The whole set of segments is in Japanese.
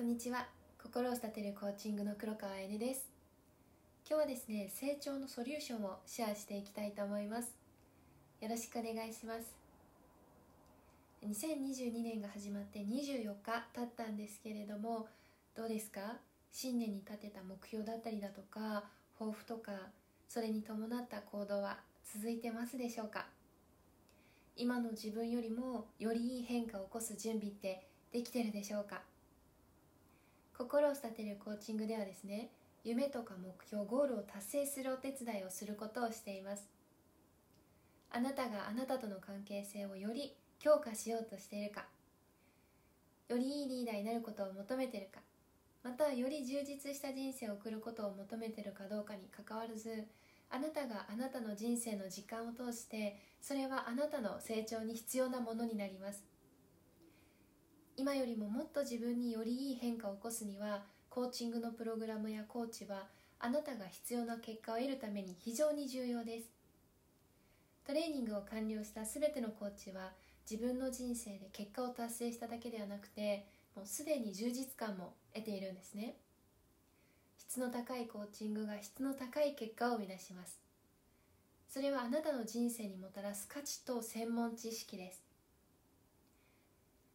こんにちは。心を育てるコーチングの黒川えねです。今日はですね成長のソリューションをシェアしていきたいと思います。よろしくお願いします。2022年が始まって24日経ったんですけれどもどうですか？新年に立てた目標だったりだとか抱負とかそれに伴った行動は続いてますでしょうか？今の自分よりもよりいい変化を起こす準備ってできてるでしょうか？心を育てるコーチングではですね夢とか目標ゴールを達成するお手伝いをすることをしています。あなたがあなたとの関係性をより強化しようとしているかよりいいリーダーになることを求めているかまたより充実した人生を送ることを求めているかどうかにかかわらずあなたがあなたの人生の時間を通してそれはあなたの成長に必要なものになります。今よりももっと自分によりいい変化を起こすにはコーチングのプログラムやコーチはあなたが必要な結果を得るために非常に重要です。トレーニングを完了した全てのコーチは自分の人生で結果を達成しただけではなくてもうすでに充実感も得ているんですね。質の高いコーチングが質の高い結果を生み出します。それはあなたの人生にもたらす価値と専門知識です。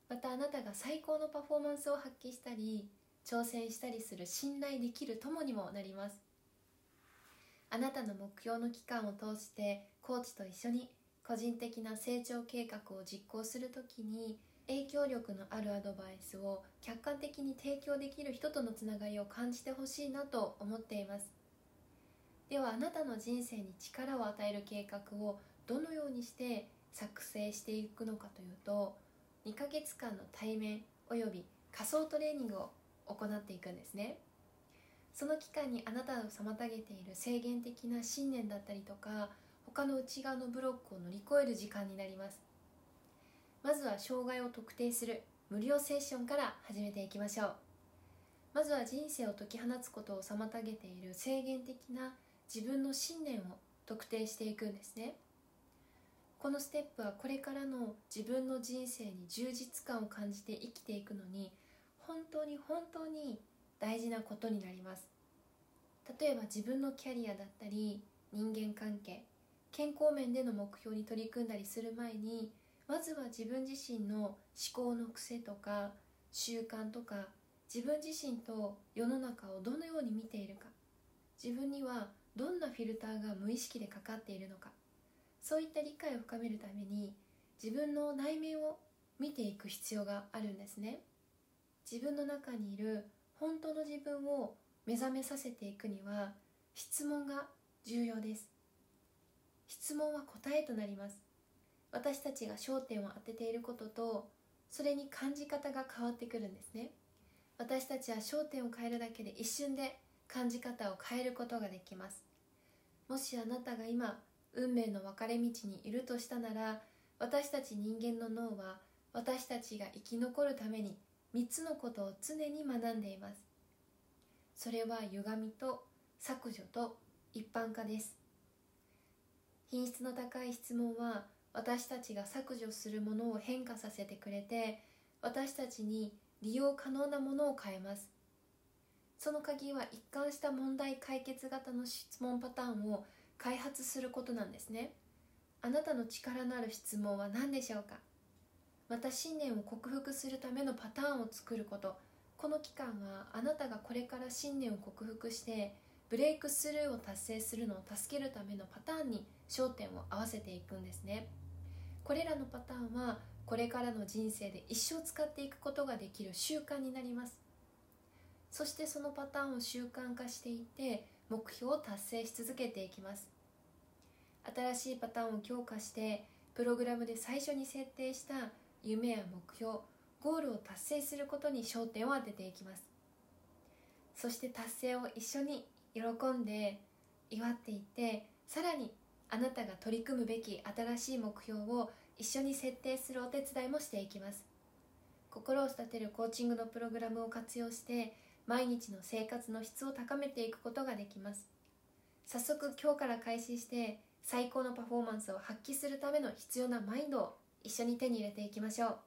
またあなたが最高のパフォーマンスを発揮したり挑戦したりする信頼できる友にもなります。あなたの目標の期間を通してコーチと一緒に個人的な成長計画を実行するときに影響力のあるアドバイスを客観的に提供できる人とのつながりを感じてほしいなと思っています。ではあなたの人生に力を与える計画をどのようにして作成していくのかというと2ヶ月間の対面および仮想トレーニングを行っていくんですね。その期間にあなたを妨げている制限的な信念だったりとか他の内側のブロックを乗り越える時間になります。まずは障害を特定する無料セッションから始めていきましょう。まずは人生を解き放つことを妨げている制限的な自分の信念を特定していくんですね。このステップはこれからの自分の人生に充実感を感じて生きていくのに本当に本当に大事なことになります。例えば自分のキャリアだったり人間関係健康面での目標に取り組んだりする前にまずは自分自身の思考の癖とか習慣とか自分自身と世の中をどのように見ているか自分にはどんなフィルターが無意識でかかっているのかそういった理解を深めるために自分の内面を見ていく必要があるんですね。自分の中にいる本当の自分を目覚めさせていくには質問が重要です。質問は答えとなります。私たちが焦点を当てていることとそれに感じ方が変わってくるんですね。私たちは焦点を変えるだけで一瞬で感じ方を変えることができます。もしあなたが今運命の分かれ道にいるとしたなら私たち人間の脳は私たちが生き残るために3つのことを常に学んでいます。それは歪みと削除と一般化です。品質の高い質問は私たちが削除するものを変化させてくれて私たちに利用可能なものを変えます。その鍵は一貫した問題解決型の質問パターンを開発することなんですね。あなたの力のある質問は何でしょうか？また信念を克服するためのパターンを作ること。この期間はあなたがこれから信念を克服してブレイクスルーを達成するのを助けるためのパターンに焦点を合わせていくんですね。これらのパターンはこれからの人生で一生使っていくことができる習慣になります。そしてそのパターンを習慣化していって目標を達成し続けていきます。新しいパターンを強化してプログラムで最初に設定した夢や目標ゴールを達成することに焦点を当てていきます。そして達成を一緒に喜んで祝っていってさらにあなたが取り組むべき新しい目標を一緒に設定するお手伝いもしていきます。心を育てるコーチングのプログラムを活用して毎日の生活の質を高めていくことができます。早速今日から開始して最高のパフォーマンスを発揮するための必要なマインドを一緒に手に入れていきましょう。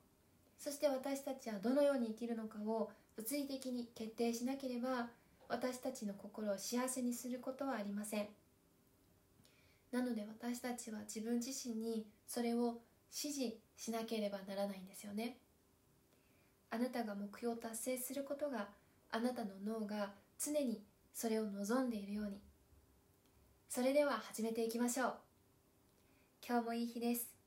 そして私たちはどのように生きるのかを物理的に決定しなければ私たちの心を幸せにすることはありません。なので私たちは自分自身にそれを指示しなければならないんですよね。あなたが目標を達成することがあなたの脳が常にそれを望んでいるように。それでは始めていきましょう。今日もいい日です。